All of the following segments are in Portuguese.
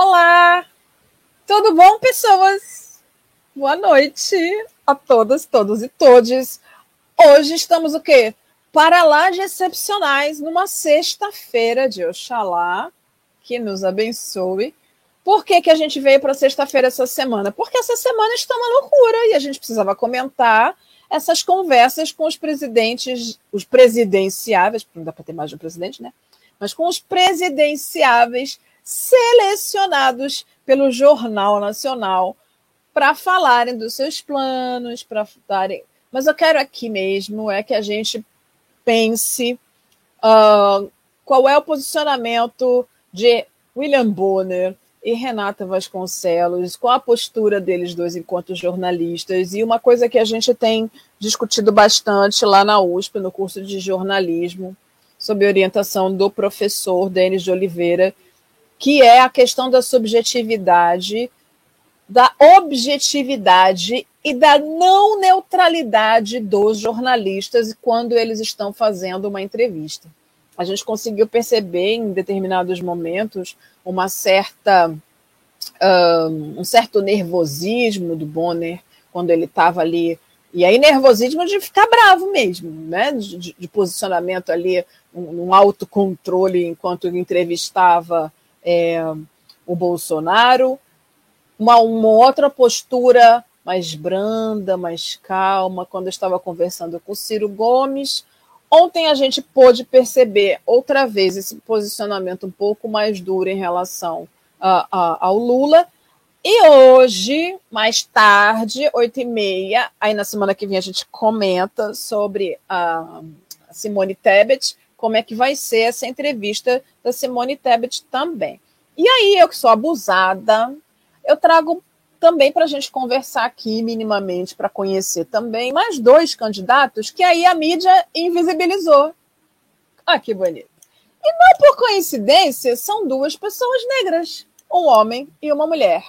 Olá! Tudo bom, pessoas? Boa noite a todas, todos e todes. Hoje estamos o quê? Para lá de excepcionais, numa sexta-feira de Oxalá, que nos abençoe. Por que, que a gente veio para sexta-feira essa semana? Porque essa semana está uma loucura e a gente precisava comentar essas conversas com os presidentes, os presidenciáveis, não dá para ter mais de um presidente, né? Mas com os presidenciáveis selecionados pelo Jornal Nacional para falarem dos seus planos, para darem. Mas eu quero aqui mesmo é que a gente pense uh, qual é o posicionamento de William Bonner e Renata Vasconcelos, qual a postura deles dois enquanto jornalistas, e uma coisa que a gente tem discutido bastante lá na USP, no curso de jornalismo, sob orientação do professor Denis de Oliveira, que é a questão da subjetividade, da objetividade e da não neutralidade dos jornalistas quando eles estão fazendo uma entrevista. A gente conseguiu perceber em determinados momentos uma certa um, certo nervosismo do Bonner quando ele estava ali e aí nervosismo de ficar bravo mesmo, né? De, de posicionamento ali, um, um autocontrole enquanto entrevistava é, o Bolsonaro, uma, uma outra postura mais branda, mais calma, quando estava conversando com o Ciro Gomes. Ontem a gente pôde perceber outra vez esse posicionamento um pouco mais duro em relação a, a, ao Lula. E hoje, mais tarde, oito e meia, aí na semana que vem a gente comenta sobre a Simone Tebet, como é que vai ser essa entrevista da Simone Tebet também. E aí, eu que sou abusada, eu trago também para a gente conversar aqui minimamente, para conhecer também mais dois candidatos que aí a mídia invisibilizou. Ah, que bonito. E não por coincidência, são duas pessoas negras, um homem e uma mulher.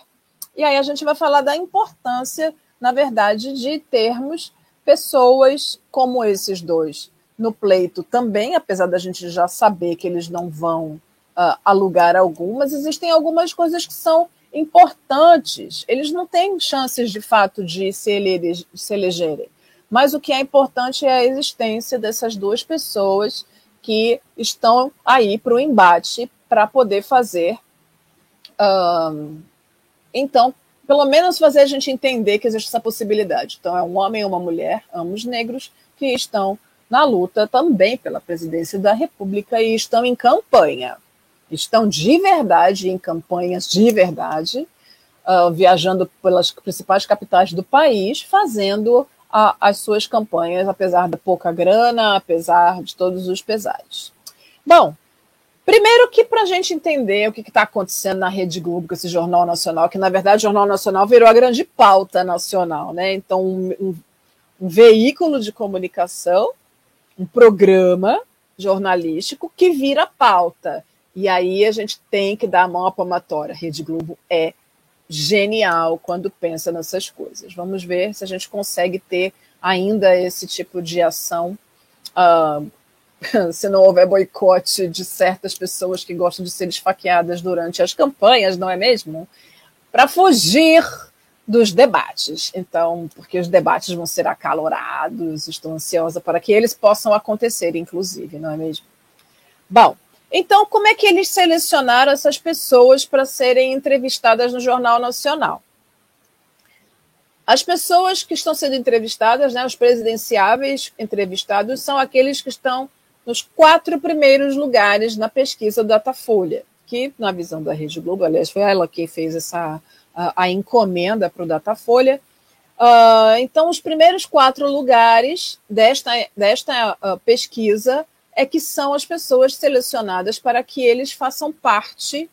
E aí a gente vai falar da importância, na verdade, de termos pessoas como esses dois no pleito também, apesar da gente já saber que eles não vão uh, alugar algumas, existem algumas coisas que são importantes. Eles não têm chances de fato de se, ele, se elegerem. Mas o que é importante é a existência dessas duas pessoas que estão aí para o embate para poder fazer. Um, então, pelo menos fazer a gente entender que existe essa possibilidade. Então, é um homem e uma mulher, ambos negros, que estão na luta também pela presidência da República e estão em campanha. Estão de verdade em campanhas de verdade, uh, viajando pelas principais capitais do país, fazendo a, as suas campanhas, apesar da pouca grana, apesar de todos os pesares. Bom, primeiro que para a gente entender o que está acontecendo na Rede Globo com esse Jornal Nacional, que na verdade o Jornal Nacional virou a grande pauta nacional, né? Então, um, um, um veículo de comunicação um programa jornalístico que vira pauta. E aí a gente tem que dar a mão à palmatória. Rede Globo é genial quando pensa nessas coisas. Vamos ver se a gente consegue ter ainda esse tipo de ação. Uh, se não houver boicote de certas pessoas que gostam de ser esfaqueadas durante as campanhas, não é mesmo? Para fugir dos debates. Então, porque os debates vão ser acalorados, estou ansiosa para que eles possam acontecer, inclusive, não é mesmo? Bom, então, como é que eles selecionaram essas pessoas para serem entrevistadas no Jornal Nacional? As pessoas que estão sendo entrevistadas, né, os presidenciáveis entrevistados, são aqueles que estão nos quatro primeiros lugares na pesquisa Datafolha, que, na visão da Rede Globo, aliás, foi ela que fez essa a, encomenda para o Datafolha. Uh, então, os primeiros quatro lugares desta, desta uh, pesquisa é que são as pessoas selecionadas para que eles façam parte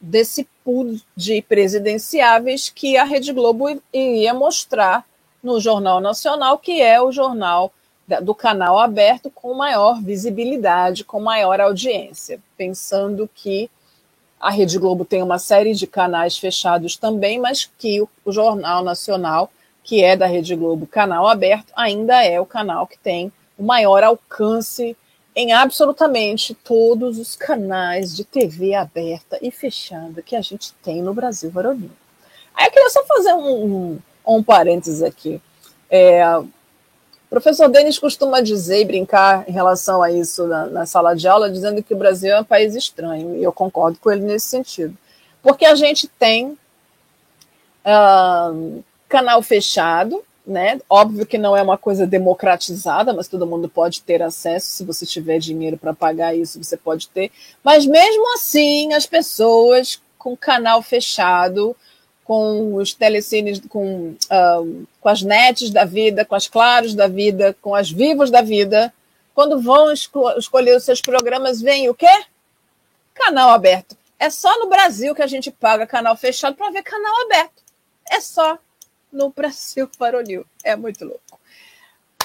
desse pool de presidenciáveis que a Rede Globo iria mostrar no Jornal Nacional, que é o jornal do canal aberto com maior visibilidade, com maior audiência, pensando que a Rede Globo tem uma série de canais fechados também, mas que o, Jornal Nacional, que é da Rede Globo, canal aberto, ainda é o canal que tem o maior alcance em absolutamente todos os canais de TV aberta e fechada que a gente tem no Brasil varonil. Aí eu queria só fazer um, um, um parênteses aqui. É, professor Denis costuma dizer e brincar em relação a isso na, na, sala de aula, dizendo que o Brasil é um país estranho, e eu concordo com ele nesse sentido. Porque a gente tem uh, canal fechado, né? Óbvio que não é uma coisa democratizada, mas todo mundo pode ter acesso. Se você tiver dinheiro para pagar isso, você pode ter. Mas mesmo assim, as pessoas com canal fechado, com os telecines, com, uh, com as nets da vida, com as claros da vida, com as vivos da vida, quando vão esco escolher os seus programas, vem o quê? Canal aberto. É só no Brasil que a gente paga canal fechado para ver canal aberto. É só no Brasil varonil. É muito louco.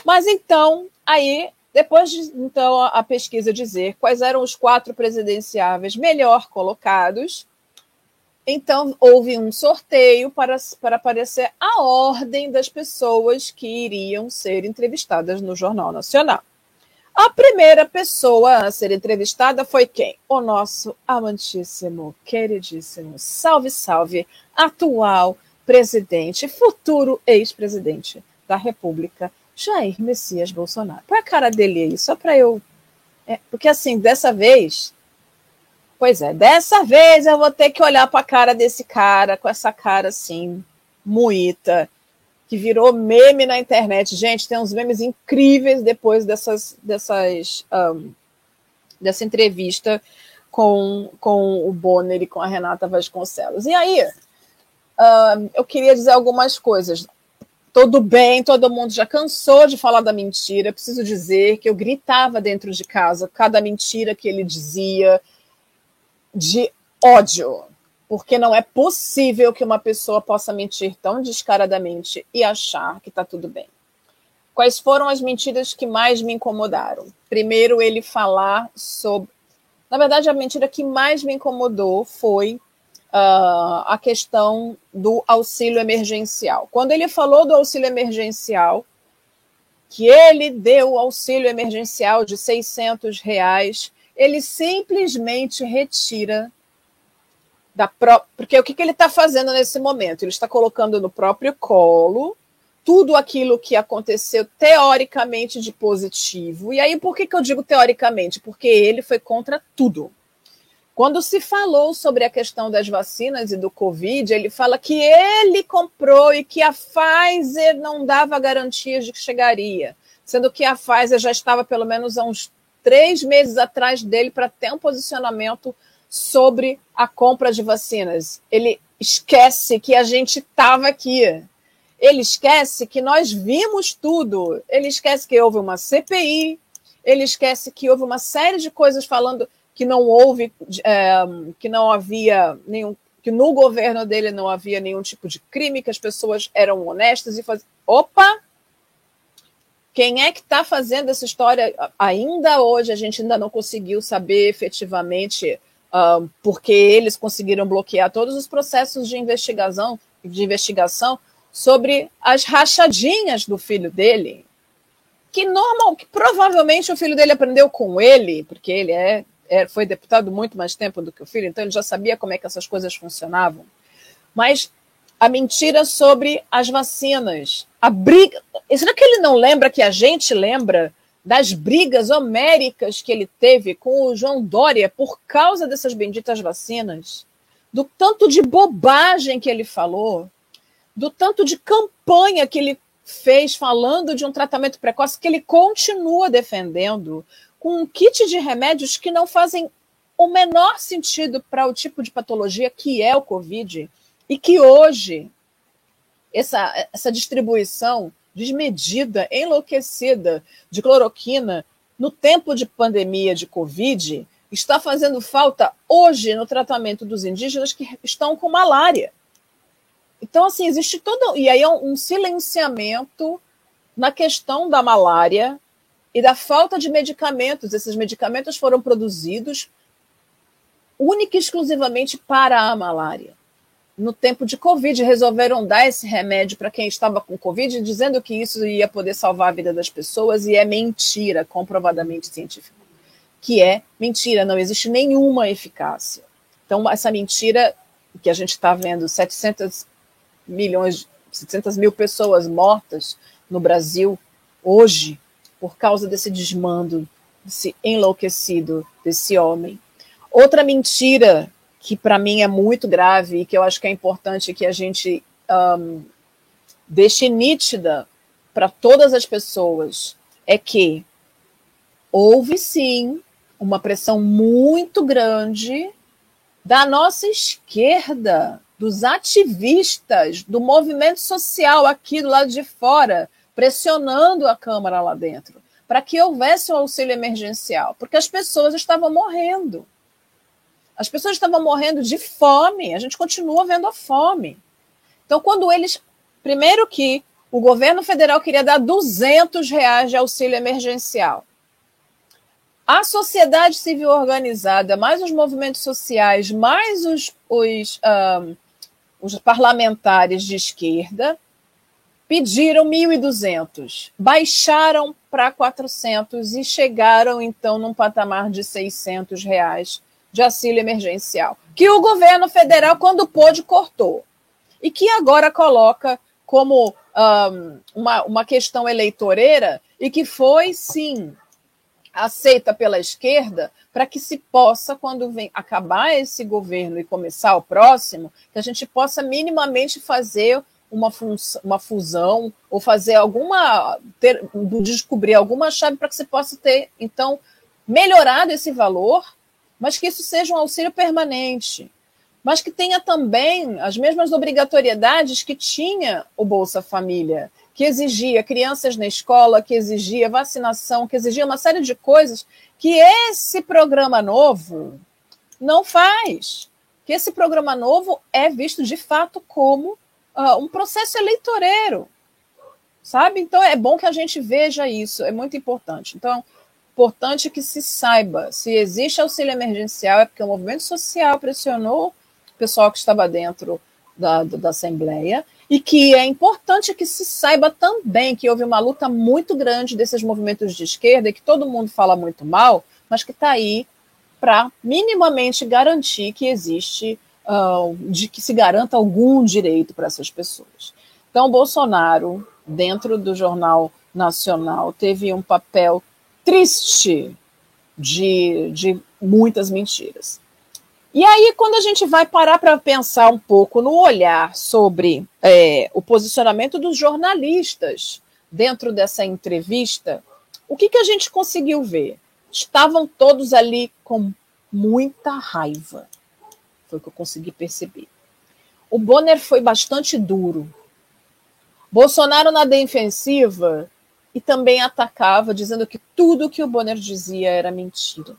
Mas então, aí, depois de então, a pesquisa dizer quais eram os quatro presidenciáveis melhor colocados, então houve um sorteio para, para aparecer a ordem das pessoas que iriam ser entrevistadas no Jornal Nacional. A primeira pessoa a ser entrevistada foi quem? O nosso amantíssimo, queridíssimo, salve, salve, atual presidente, futuro ex-presidente da República, Jair Messias Bolsonaro. Põe a cara dele aí, só para eu. É, porque assim, dessa vez. Pois é, dessa vez eu vou ter que olhar para a cara desse cara, com essa cara assim, muita, que virou meme na internet. Gente, tem uns memes incríveis depois dessas, dessas, um, dessa entrevista com, com o Bonner e com a Renata Vasconcelos. E aí, eu queria dizer algumas coisas. Tudo bem, todo mundo já cansou de falar da mentira. Preciso dizer que eu gritava dentro de casa cada mentira que ele dizia de ódio, porque não é possível que uma pessoa possa mentir tão descaradamente e achar que está tudo bem. Quais foram as mentiras que mais me incomodaram? Primeiro, ele falar sobre. Na verdade, a mentira que mais me incomodou foi uh, a questão do auxílio emergencial. Quando ele falou do auxílio emergencial, que ele deu o auxílio emergencial de 600 reais, ele simplesmente retira da pró porque o que, que ele está fazendo nesse momento? Ele está colocando no próprio colo tudo aquilo que aconteceu teoricamente de positivo. E aí, por que, que eu digo teoricamente? Porque ele foi contra tudo. Quando se falou sobre a questão das vacinas e do Covid, ele fala que ele comprou e que a Pfizer não dava garantias de que chegaria, sendo que a Pfizer já estava pelo menos há uns três meses atrás dele para ter um posicionamento sobre a compra de vacinas. Ele esquece que a gente estava aqui. Ele esquece que nós vimos tudo. Ele esquece que houve uma CPI. Ele esquece que houve uma série de coisas falando que não houve, é, que não havia nenhum, que no governo dele não havia nenhum tipo de crime, que as pessoas eram honestas e faziam. Opa! Quem é que está fazendo essa história? Ainda hoje a gente ainda não conseguiu saber efetivamente uh, porque eles conseguiram bloquear todos os processos de investigação, de investigação sobre as rachadinhas do filho dele, que normal, que provavelmente o filho dele aprendeu com ele, porque ele é é, foi deputado muito mais tempo do que o filho, então ele já sabia como é que essas coisas funcionavam. Mas a mentira sobre as vacinas, a briga. Será que ele não lembra que a gente lembra das brigas homéricas que ele teve com o João Dória por causa dessas benditas vacinas? Do tanto de bobagem que ele falou, do tanto de campanha que ele fez falando de um tratamento precoce que ele continua defendendo, com um kit de remédios que não fazem o menor sentido para o tipo de patologia que é o Covid e que hoje essa, essa distribuição desmedida, enlouquecida de cloroquina no tempo de pandemia de Covid está fazendo falta hoje no tratamento dos indígenas que estão com malária. Então, assim, existe todo. E aí é um silenciamento na questão da malária, e da falta de medicamentos. Esses medicamentos foram produzidos única e exclusivamente para a malária. No tempo de Covid, resolveram dar esse remédio para quem estava com Covid, dizendo que isso ia poder salvar a vida das pessoas, e é mentira, comprovadamente científico. que é mentira, não existe nenhuma eficácia. Então, essa mentira que a gente está vendo, 700 milhões, 700 mil pessoas mortas no Brasil hoje, por causa desse desmando, desse enlouquecido desse homem. Outra mentira que para mim é muito grave e que eu acho que é importante que a gente um, deixe nítida para todas as pessoas é que houve sim uma pressão muito grande da nossa esquerda, dos ativistas, do movimento social aqui do lado de fora, pressionando a Câmara lá dentro, para que houvesse um auxílio emergencial, porque as pessoas estavam morrendo. As pessoas estavam morrendo de fome, a gente continua vendo a fome. Então, quando eles. Primeiro que o governo federal queria dar 200 reais de auxílio emergencial. A sociedade civil organizada, mais os movimentos sociais, mais os, os, um, os parlamentares de esquerda, pediram 1.200, baixaram para 400 e chegaram, então, num patamar de 600 reais de auxílio emergencial, que o governo federal, quando pôde, cortou. E que agora coloca como um, uma, uma questão eleitoreira e que foi, sim, aceita pela esquerda para que se possa, quando vem acabar esse governo e começar o próximo, que a gente possa minimamente fazer uma, uma fusão ou fazer alguma ter, descobrir alguma chave para que se possa ter então melhorado esse valor mas que isso seja um auxílio permanente, mas que tenha também as mesmas obrigatoriedades que tinha o Bolsa Família, que exigia crianças na escola, que exigia vacinação, que exigia uma série de coisas que esse programa novo não faz. Que esse programa novo é visto de fato como uh, um processo eleitoreiro, sabe? Então é bom que a gente veja isso, é muito importante. Então, importante que se saiba, se existe auxílio emergencial, é porque o movimento social pressionou o pessoal que estava dentro da, da Assembleia, e que é importante que se saiba também que houve uma luta muito grande desses movimentos de esquerda, e que todo mundo fala muito mal, mas que está aí para minimamente garantir que existe, uh, de que se garanta algum direito para essas pessoas. Então, Bolsonaro, dentro do Jornal Nacional, teve um papel triste de, de muitas mentiras. E aí, quando a gente vai parar para pensar um pouco no olhar sobre é, o posicionamento dos jornalistas dentro dessa entrevista, o que, que a gente conseguiu ver? Estavam todos ali com muita raiva. Foi o que eu consegui perceber. O Bonner foi bastante duro. Bolsonaro na defensiva e também atacava, dizendo que tudo que o Bonner dizia era mentira.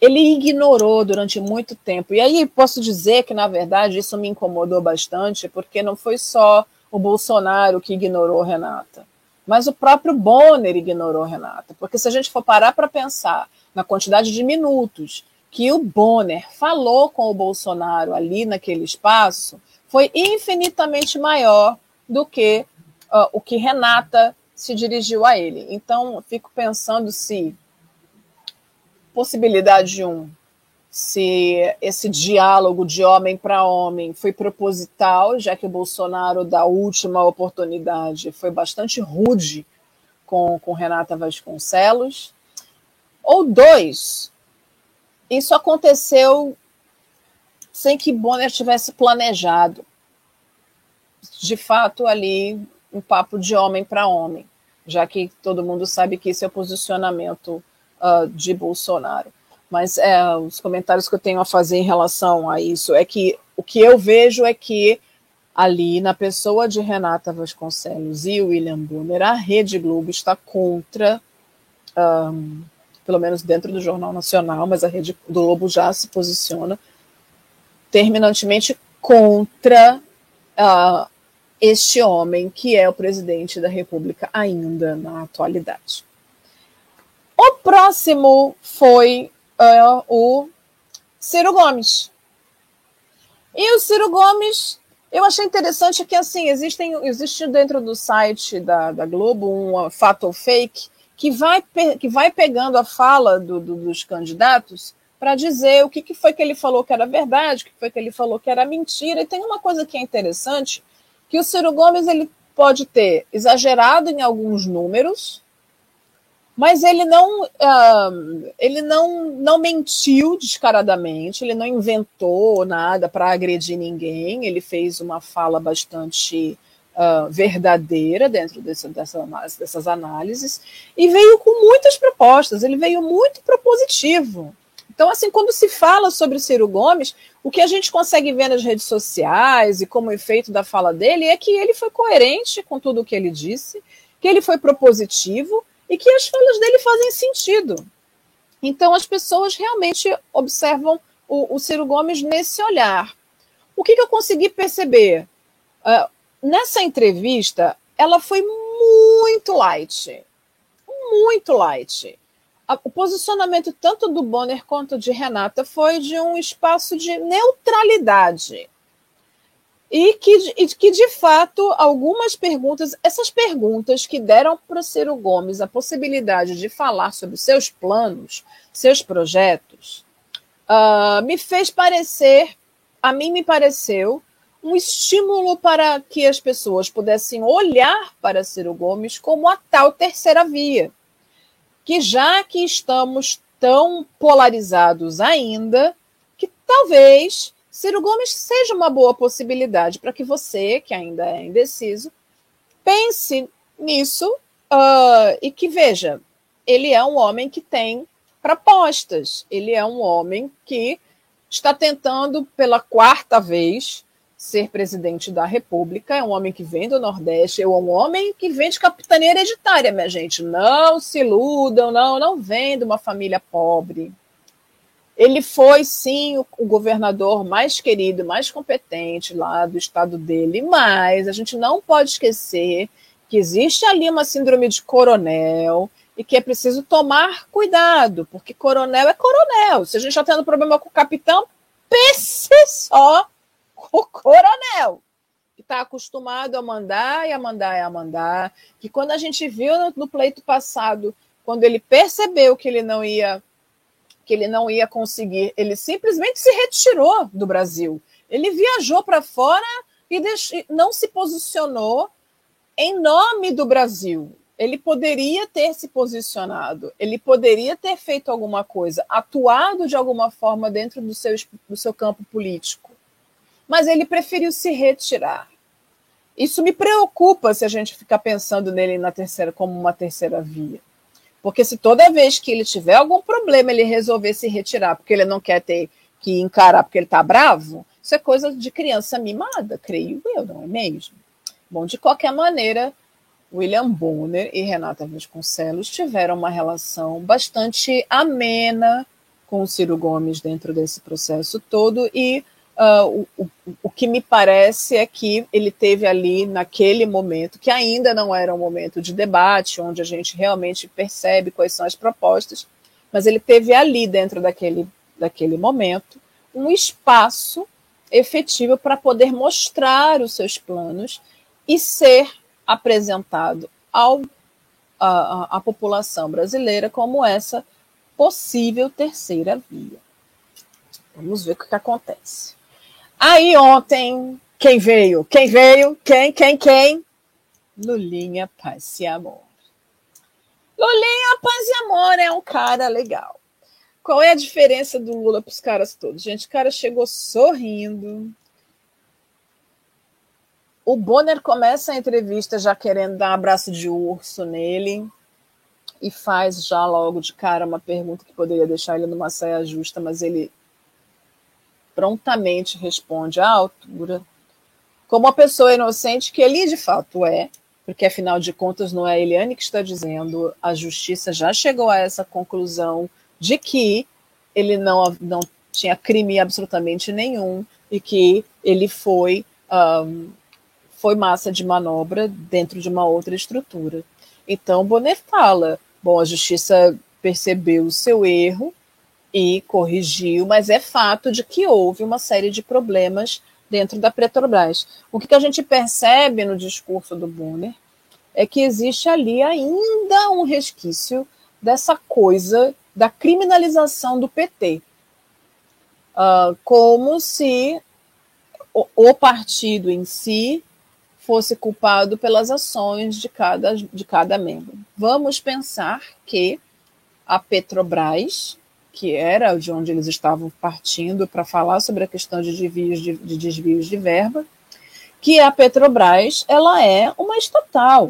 Ele ignorou durante muito tempo. E aí posso dizer que, na verdade, isso me incomodou bastante, porque não foi só o Bolsonaro que ignorou Renata, mas o próprio Bonner ignorou Renata. Porque se a gente for parar para pensar na quantidade de minutos que o Bonner falou com o Bolsonaro ali naquele espaço, foi infinitamente maior do que uh, o que Renata se dirigiu a ele. Então, fico pensando se possibilidade um, se esse diálogo de homem para homem foi proposital, já que o Bolsonaro, da última oportunidade, foi bastante rude com, com Renata Vasconcelos. Ou dois, isso aconteceu sem que Bonner tivesse planejado. De fato, ali um papo de homem para homem, já que todo mundo sabe que esse é o posicionamento uh, de Bolsonaro. Mas é, os comentários que eu tenho a fazer em relação a isso é que o que eu vejo é que ali na pessoa de Renata Vasconcelos e William Bonner, a Rede Globo está contra, um, pelo menos dentro do Jornal Nacional, mas a Rede Globo já se posiciona terminantemente contra uh, este homem que é o presidente da República ainda na atualidade. O próximo foi uh, o Ciro Gomes. E o Ciro Gomes, eu achei interessante que assim existem existe dentro do site da, da Globo um fato fake que vai, que vai pegando a fala do, do, dos candidatos para dizer o que, que foi que ele falou que era verdade, o que foi que ele falou que era mentira. E tem uma coisa que é interessante, que o Ciro Gomes ele pode ter exagerado em alguns números, mas ele não, uh, ele não, não mentiu descaradamente, ele não inventou nada para agredir ninguém, ele fez uma fala bastante uh, verdadeira dentro desse, dessa, dessas análises e veio com muitas propostas, ele veio muito propositivo. Então, assim, quando se fala sobre Ciro Gomes, o que a gente consegue ver nas redes sociais e como efeito da fala dele é que ele foi coerente com tudo o que ele disse, que ele foi propositivo e que as falas dele fazem sentido. Então, as pessoas realmente observam o, o Ciro Gomes nesse olhar. O que, que eu consegui perceber? Uh, nessa entrevista, ela foi muito light. Muito light. O posicionamento tanto do Bonner quanto de Renata foi de um espaço de neutralidade. E que, e que, de fato, algumas perguntas, essas perguntas que deram para o Ciro Gomes a possibilidade de falar sobre seus planos, seus projetos, uh, me fez parecer, a mim me pareceu, um estímulo para que as pessoas pudessem olhar para Ciro Gomes como a tal terceira via. Que já que estamos tão polarizados ainda, que talvez Ciro Gomes seja uma boa possibilidade para que você, que ainda é indeciso, pense nisso uh, e que veja, ele é um homem que tem propostas, ele é um homem que está tentando pela quarta vez ser presidente da República, é um homem que vem do Nordeste, é um homem que vem de capitania hereditária, minha gente. Não se iludam, não, não vem de uma família pobre. Ele foi, sim, o, o governador mais querido, mais competente lá do estado dele, mas a gente não pode esquecer que existe ali uma síndrome de coronel e que é preciso tomar cuidado, porque coronel é coronel. Se a gente está tendo problema com o capitão, pense só o coronel, que está acostumado a mandar e a mandar e a mandar, que quando a gente viu no, no pleito passado, quando ele percebeu que ele não ia que ele não ia conseguir, ele simplesmente se retirou do Brasil. Ele viajou para fora e não se posicionou em nome do Brasil. Ele poderia ter se posicionado, ele poderia ter feito alguma coisa, atuado de alguma forma dentro do seu, do seu campo político mas ele preferiu se retirar. Isso me preocupa se a gente ficar pensando nele na terceira como uma terceira via. Porque se toda vez que ele tiver algum problema, ele resolver se retirar, porque ele não quer ter que encarar porque ele está bravo, isso é coisa de criança mimada, creio eu, não é mesmo? Bom, de qualquer maneira, William Bonner e Renata Vasconcelos tiveram uma relação bastante amena com o Ciro Gomes dentro desse processo todo e Uh, o, o, que me parece é que ele teve ali, naquele momento, que ainda não era um momento de debate, onde a gente realmente percebe quais são as propostas, mas ele teve ali, dentro daquele, daquele momento, um espaço efetivo para poder mostrar os seus planos e ser apresentado ao, a população brasileira como essa possível terceira via. Vamos ver o que, que acontece. Aí ontem, quem veio? Quem veio? Quem, quem, quem? Lulinha Paz e Amor. Lulinha Paz e Amor é um cara legal. Qual é a diferença do Lula para os caras todos? Gente, o cara chegou sorrindo. O Bonner começa a entrevista já querendo dar um abraço de urso nele e faz já logo de cara uma pergunta que poderia deixar ele numa saia justa, mas ele prontamente responde à altura, como uma pessoa inocente que ele de fato é, porque afinal de contas não é a Eliane que está dizendo, a justiça já chegou a essa conclusão de que ele não, não tinha crime absolutamente nenhum e que ele foi, um, foi massa de manobra dentro de uma outra estrutura. Então, Bonner fala: bom, a justiça percebeu o seu erro, e corrigiu, mas é fato de que houve uma série de problemas dentro da Petrobras. O que, a gente percebe no discurso do Bonner é que existe ali ainda um resquício dessa coisa da criminalização do PT. Uh, ah, como se o, o, partido em si fosse culpado pelas ações de cada, de cada membro. Vamos pensar que a Petrobras, que era de onde eles estavam partindo para falar sobre a questão de desvios de, de desvios de verba, que a Petrobras ela é uma estatal.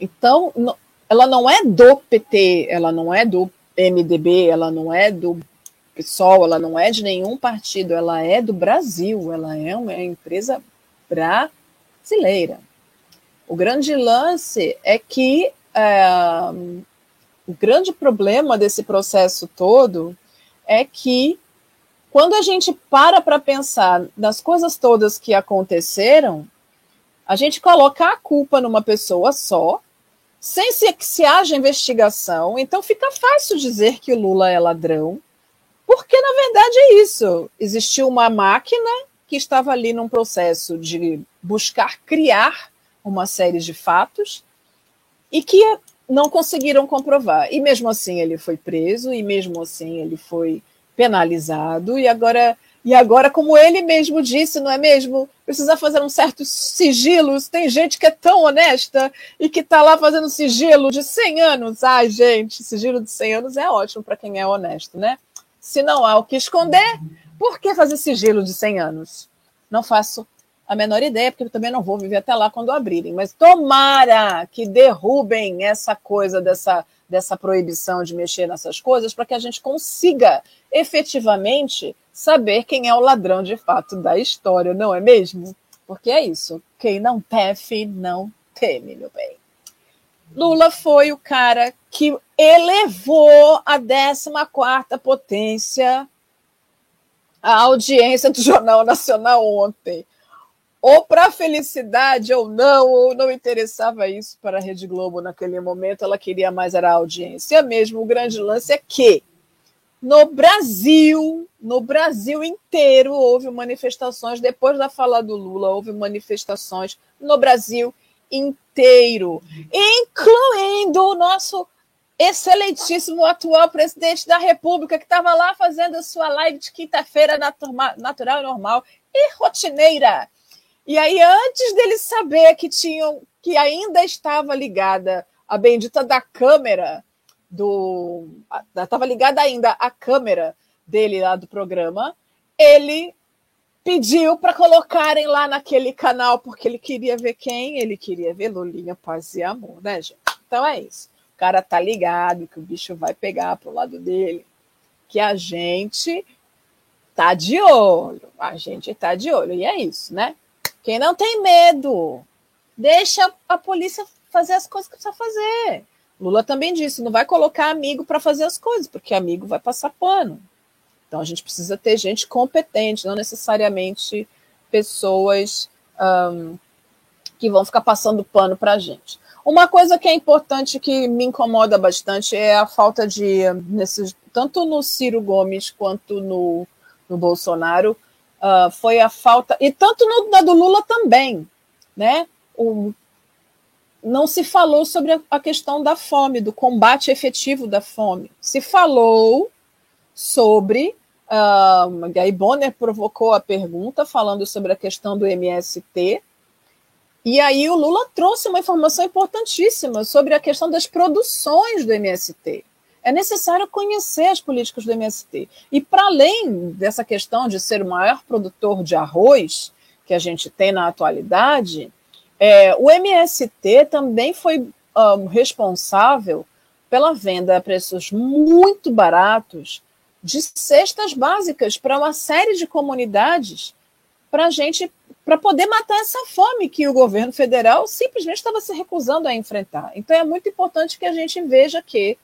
Então, ela não é do PT, ela não é do MDB, ela não é do PSOL, ela não é de nenhum partido, ela é do Brasil, ela é uma empresa brasileira. O grande lance é que é, o grande problema desse processo todo é que quando a gente para para pensar nas coisas todas que aconteceram, a gente coloca a culpa numa pessoa só, sem se, que se haja investigação, então fica fácil dizer que o Lula é ladrão, porque na verdade é isso. Existiu uma máquina que estava ali num processo de buscar criar uma série de fatos e que não conseguiram comprovar. E mesmo assim ele foi preso, e mesmo assim ele foi penalizado, e agora, e agora, como ele mesmo disse, não é mesmo? Precisa fazer um certo sigilos. Tem gente que é tão honesta e que está lá fazendo sigilo de 100 anos. Ai, gente, sigilo de 100 anos é ótimo para quem é honesto, né? Se não há o que esconder, por que fazer sigilo de 100 anos? Não faço a menor ideia, porque eu também não vou viver até lá quando abrirem. Mas tomara que derrubem essa coisa dessa, dessa proibição de mexer nessas coisas para que a gente consiga efetivamente saber quem é o ladrão de fato da história, não é mesmo? Porque é isso. Quem não tefe, não teme, meu bem. Lula foi o cara que elevou a 14 potência a audiência do Jornal Nacional ontem ou para felicidade ou não, ou não interessava isso para a Rede Globo naquele momento, ela queria mais era a audiência mesmo. O grande lance é que no Brasil, no Brasil inteiro, houve manifestações, depois da fala do Lula, houve manifestações no Brasil inteiro, incluindo o nosso excelentíssimo atual presidente da República, que estava lá fazendo sua live de quinta-feira natural normal e rotineira e aí, antes dele saber que tinham, que ainda estava ligada a bendita da câmera do. Estava ligada ainda a câmera dele lá do programa, ele pediu para colocarem lá naquele canal, porque ele queria ver quem? Ele queria ver Lulinha, Paz e Amor, né, gente? Então é isso. O cara tá ligado que o bicho vai pegar pro lado dele, que a gente tá de olho, a gente tá de olho, e é isso, né? Quem não tem medo, deixa a polícia fazer as coisas que precisa fazer. Lula também disse: não vai colocar amigo para fazer as coisas, porque amigo vai passar pano. Então a gente precisa ter gente competente, não necessariamente pessoas um, que vão ficar passando pano para a gente. Uma coisa que é importante, que me incomoda bastante, é a falta de, tanto no Ciro Gomes quanto no, no Bolsonaro, uh, foi a falta, e tanto no, na do Lula também, né? O, não se falou sobre a, a questão da fome, do combate efetivo da fome. Se falou sobre. Uh, Bonner provocou a pergunta falando sobre a questão do MST. E aí o Lula trouxe uma informação importantíssima sobre a questão das produções do MST é necessário conhecer as políticas do MST. E para além dessa questão de ser o maior produtor de arroz que a gente tem na atualidade, é, o MST também foi um, responsável pela venda a preços muito baratos de cestas básicas para uma série de comunidades para gente para poder matar essa fome que o governo federal simplesmente estava se recusando a enfrentar. Então é muito importante que a gente veja que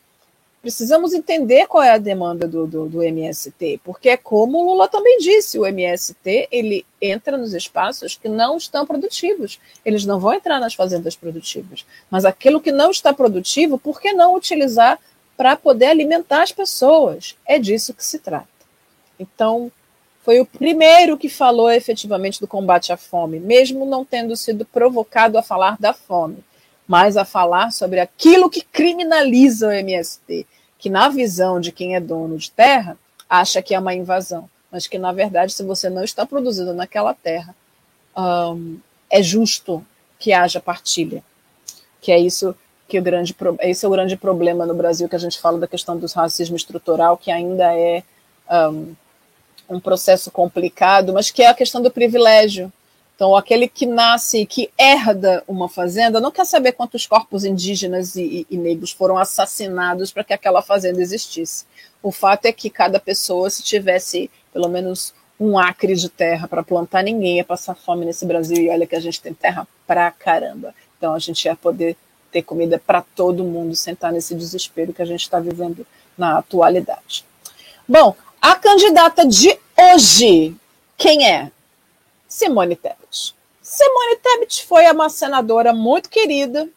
precisamos entender qual é a demanda do, do, do, MST, porque é como o Lula também disse, o MST ele entra nos espaços que não estão produtivos, eles não vão entrar nas fazendas produtivas, mas aquilo que não está produtivo, por que não utilizar para poder alimentar as pessoas? É disso que se trata. Então, foi o primeiro que falou efetivamente do combate à fome, mesmo não tendo sido provocado a falar da fome. Mas a falar sobre aquilo que criminaliza o MST, que na visão de quem é dono de terra, acha que é uma invasão, mas que na verdade, se você não está produzindo naquela terra, é justo que haja partilha, que é isso que o grande esse é o grande problema no Brasil que a gente fala da questão do racismo estrutural, que ainda é um, um processo complicado, mas que é a questão do privilégio então, aquele que nasce, que herda uma fazenda, não quer saber quantos corpos indígenas e, e, negros foram assassinados para que aquela fazenda existisse. O fato é que cada pessoa, se tivesse pelo menos um acre de terra para plantar, ninguém ia passar fome nesse Brasil. E olha que a gente tem terra pra caramba. Então, a gente ia poder ter comida para todo mundo, sentar nesse desespero que a gente está vivendo na atualidade. Bom, a candidata de hoje, quem é? Simone Tebet. Simone Tebet foi uma senadora muito querida,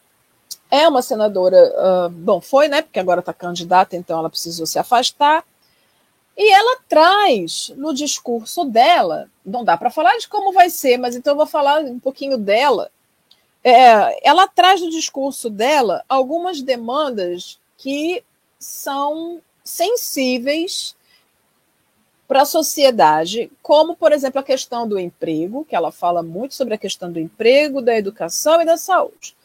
é uma senadora, uh, bom, foi, né? Porque agora está candidata, então ela precisou se afastar. E ela traz no discurso dela, não dá para falar de como vai ser, mas então eu vou falar um pouquinho dela. É, ela traz no discurso dela algumas demandas que são sensíveis para a sociedade, como, por exemplo, a questão do emprego, que ela fala muito sobre a questão do emprego, da educação e da saúde.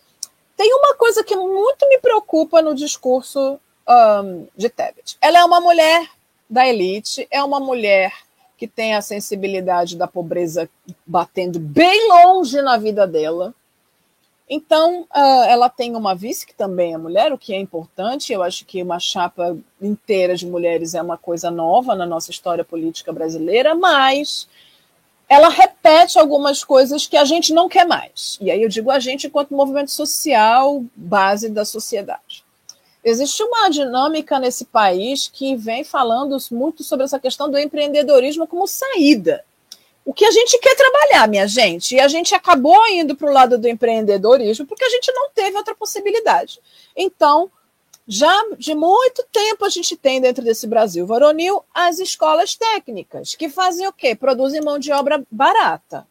Tem uma coisa que muito me preocupa no discurso um, de Tebet. Ela é uma mulher da elite, é uma mulher que tem a sensibilidade da pobreza batendo bem longe na vida dela. Então, uh, ela tem uma vice que também é mulher, o que é importante. Eu acho que uma chapa inteira de mulheres é uma coisa nova na nossa história política brasileira, mas ela repete algumas coisas que a gente não quer mais. E aí eu digo a gente enquanto movimento social, base da sociedade. Existe uma dinâmica nesse país que vem falando muito sobre essa questão do empreendedorismo como saída o que a gente quer trabalhar, minha gente. E a gente acabou indo para o lado do empreendedorismo porque a gente não teve outra possibilidade. Então, já de muito tempo a gente tem dentro desse Brasil varonil as escolas técnicas, que fazem o quê? Produzem mão de obra barata.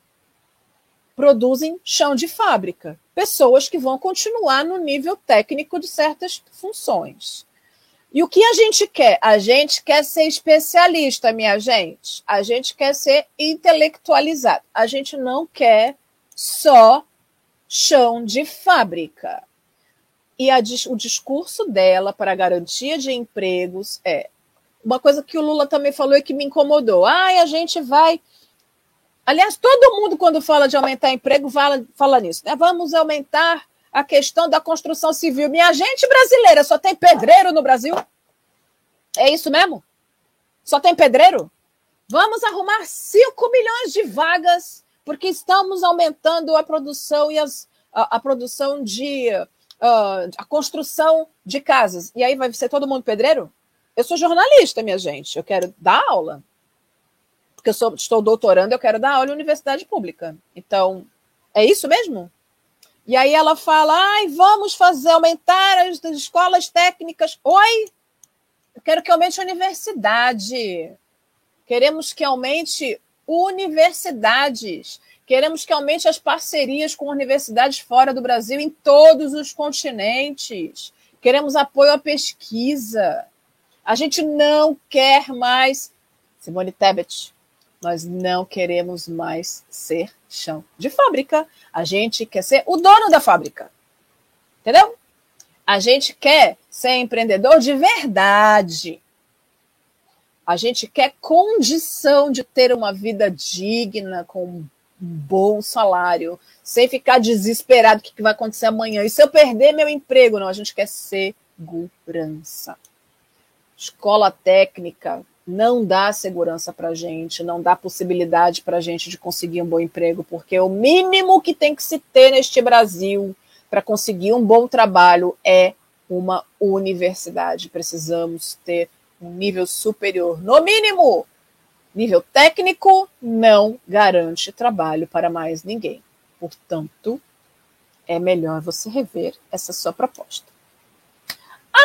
Produzem chão de fábrica. Pessoas que vão continuar no nível técnico de certas funções. E o que a gente quer? A gente quer ser especialista, minha gente. A gente quer ser intelectualizado. A gente não quer só chão de fábrica. E a, o discurso dela para garantia de empregos é uma coisa que o Lula também falou e que me incomodou. Ai, a gente vai. Aliás, todo mundo, quando fala de aumentar emprego, fala, fala nisso. Né? Vamos aumentar a questão da construção civil. Minha gente brasileira só tem pedreiro no Brasil? É isso mesmo? Só tem pedreiro? Vamos arrumar 5 milhões de vagas, porque estamos aumentando a produção e as, a, a produção de. Uh, a construção de casas. E aí vai ser todo mundo pedreiro? Eu sou jornalista, minha gente. Eu quero dar aula. Porque eu sou, estou doutorando, eu quero dar aula em universidade pública. Então, é isso mesmo? E aí ela fala: ai, vamos fazer aumentar as, as escolas técnicas. Oi? Eu quero que aumente a universidade. Queremos que aumente universidades. Queremos que aumente as parcerias com universidades fora do Brasil em todos os continentes. Queremos apoio à pesquisa. A gente não quer mais. Simone Tebet, nós não queremos mais ser chão de fábrica. A gente quer ser o dono da fábrica. Entendeu? A gente quer ser empreendedor de verdade. A gente quer condição de ter uma vida digna, com um bom salário, sem ficar desesperado o que vai acontecer amanhã. E se eu perder meu emprego? Não, a gente quer segurança. Escola técnica, não dá segurança para a gente, não dá possibilidade para a gente de conseguir um bom emprego, porque o mínimo que tem que se ter neste Brasil para conseguir um bom trabalho é uma universidade. Precisamos ter um nível superior, no mínimo. Nível técnico não garante trabalho para mais ninguém. Portanto, é melhor você rever essa sua proposta.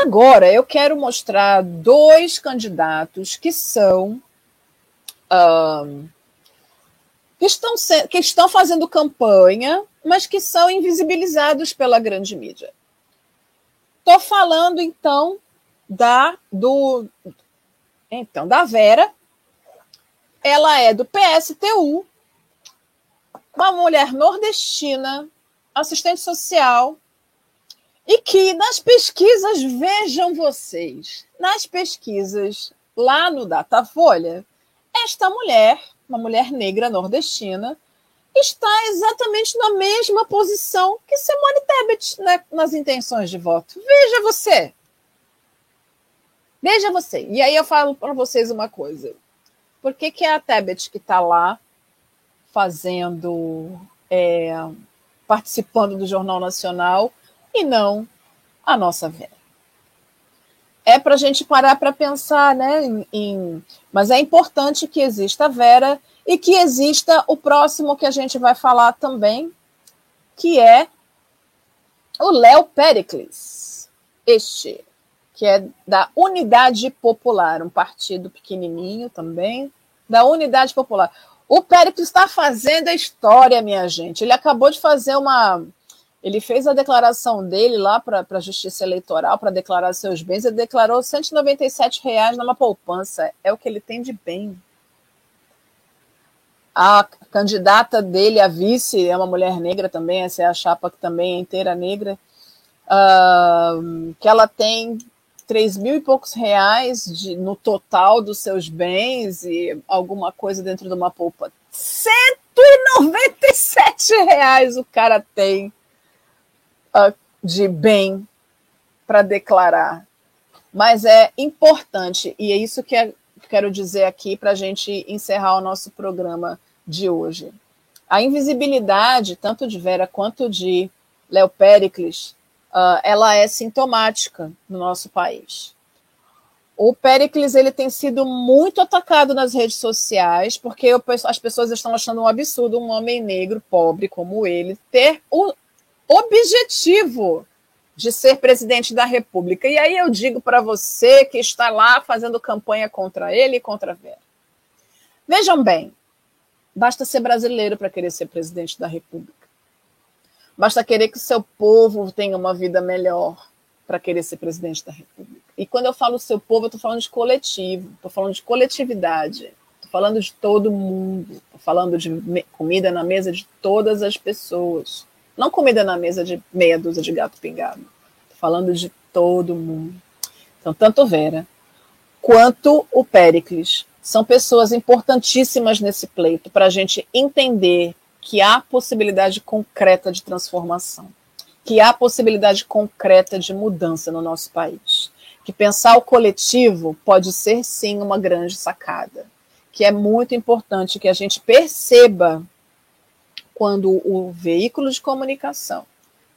Agora eu quero mostrar dois candidatos que são. Um, que estão, que estão fazendo campanha, mas que são invisibilizados pela grande mídia. Estou falando, então, da do então da Vera. Ela é do PSTU, uma mulher nordestina, assistente social, e que nas pesquisas, vejam vocês, nas pesquisas lá no Datafolha, esta mulher, uma mulher negra nordestina, está exatamente na mesma posição que Simone Tebet né, nas intenções de voto. Veja você. Veja você. E aí eu falo para vocês uma coisa. Por que, que é a Tebet que está lá fazendo, é, participando do Jornal Nacional e não a nossa Vera? É para a gente parar para pensar, né? Em, em, mas é importante que exista a Vera e que exista o próximo que a gente vai falar também, que é o Léo Pericles. Este que é da Unidade Popular, um partido pequenininho também, da Unidade Popular. O Péricles está fazendo a história, minha gente. Ele acabou de fazer uma. Ele fez a declaração dele lá para a Justiça Eleitoral para declarar seus bens. Ele declarou 197 reais numa poupança. É o que ele tem de bem. A candidata dele, a vice, é uma mulher negra também. Essa é a chapa que também é inteira negra. Uh, que ela tem três mil e poucos reais de, no total dos seus bens e alguma coisa dentro de uma polpa. 197 reais o cara tem uh, de bem para declarar. Mas é importante, e é isso que é, quero dizer aqui para a gente encerrar o nosso programa de hoje. A invisibilidade, tanto de Vera quanto de Léo Pericles, uh, ela é sintomática no nosso país. O Pericles ele tem sido muito atacado nas redes sociais, porque as pessoas estão achando um absurdo um homem negro, pobre como ele, ter o objetivo de ser presidente da República. E aí eu digo para você que está lá fazendo campanha contra ele e contra Vera. Vejam bem, basta ser brasileiro para querer ser presidente da República. Basta querer que o seu povo tenha uma vida melhor para querer ser presidente da República. E quando eu falo seu povo, eu estou falando de coletivo, estou falando de coletividade, estou falando de todo mundo, estou falando de comida na mesa de todas as pessoas. Não comida na mesa de meia dúzia de gato pingado. Estou falando de todo mundo. Então, tanto Vera quanto o Péricles são pessoas importantíssimas nesse pleito para a gente entender que há possibilidade concreta de transformação, que há possibilidade concreta de mudança no nosso país, que pensar o coletivo pode ser sim uma grande sacada, que é muito importante que a gente perceba quando o veículo de comunicação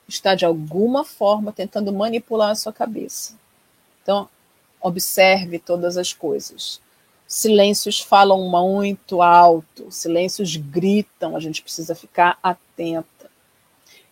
está de alguma forma tentando manipular a sua cabeça. Então, observe todas as coisas. Silêncios falam muito alto, silêncios gritam, a gente precisa ficar atenta.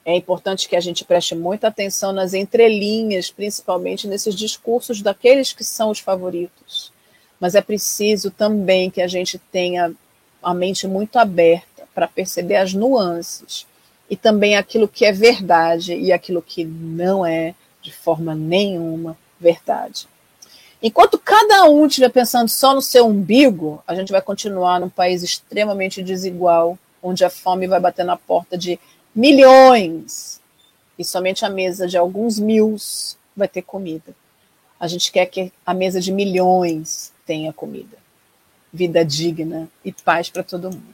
É importante que a gente preste muita atenção nas entrelinhas, principalmente nesses discursos daqueles que são os favoritos. Mas é preciso também que a gente tenha a mente muito aberta para perceber as nuances e também aquilo que é verdade e aquilo que não é, de forma nenhuma, verdade. Enquanto cada um estiver pensando só no seu umbigo, a gente vai continuar num país extremamente desigual, onde a fome vai bater na porta de milhões e somente a mesa de alguns mil vai ter comida. A gente quer que a mesa de milhões tenha comida, vida digna e paz para todo mundo.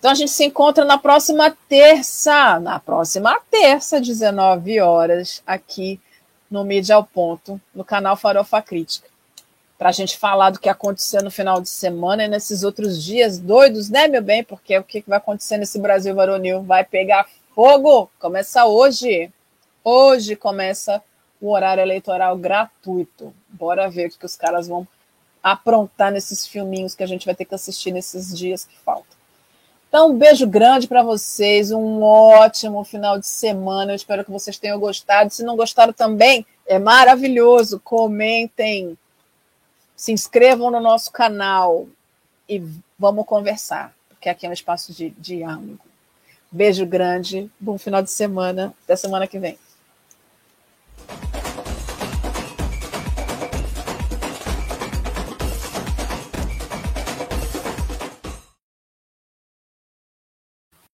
Então a gente se encontra na próxima terça, na próxima terça, 19 horas, aqui no Mídia ao Ponto, no canal Farofa Crítica, para a gente falar do que aconteceu no final de semana e nesses outros dias doidos, né, meu bem? Porque o que vai acontecer nesse Brasil varonil vai pegar fogo. Começa hoje. Hoje começa o horário eleitoral gratuito. Bora ver o que os caras vão aprontar nesses filminhos que a gente vai ter que assistir nesses dias que faltam. Então, um beijo grande para vocês, um ótimo final de semana. Eu espero que vocês tenham gostado. Se não gostaram também, é maravilhoso. Comentem, se inscrevam no nosso canal e vamos conversar. que aqui é um espaço de diálogo. Beijo grande, bom final de semana, até semana que vem.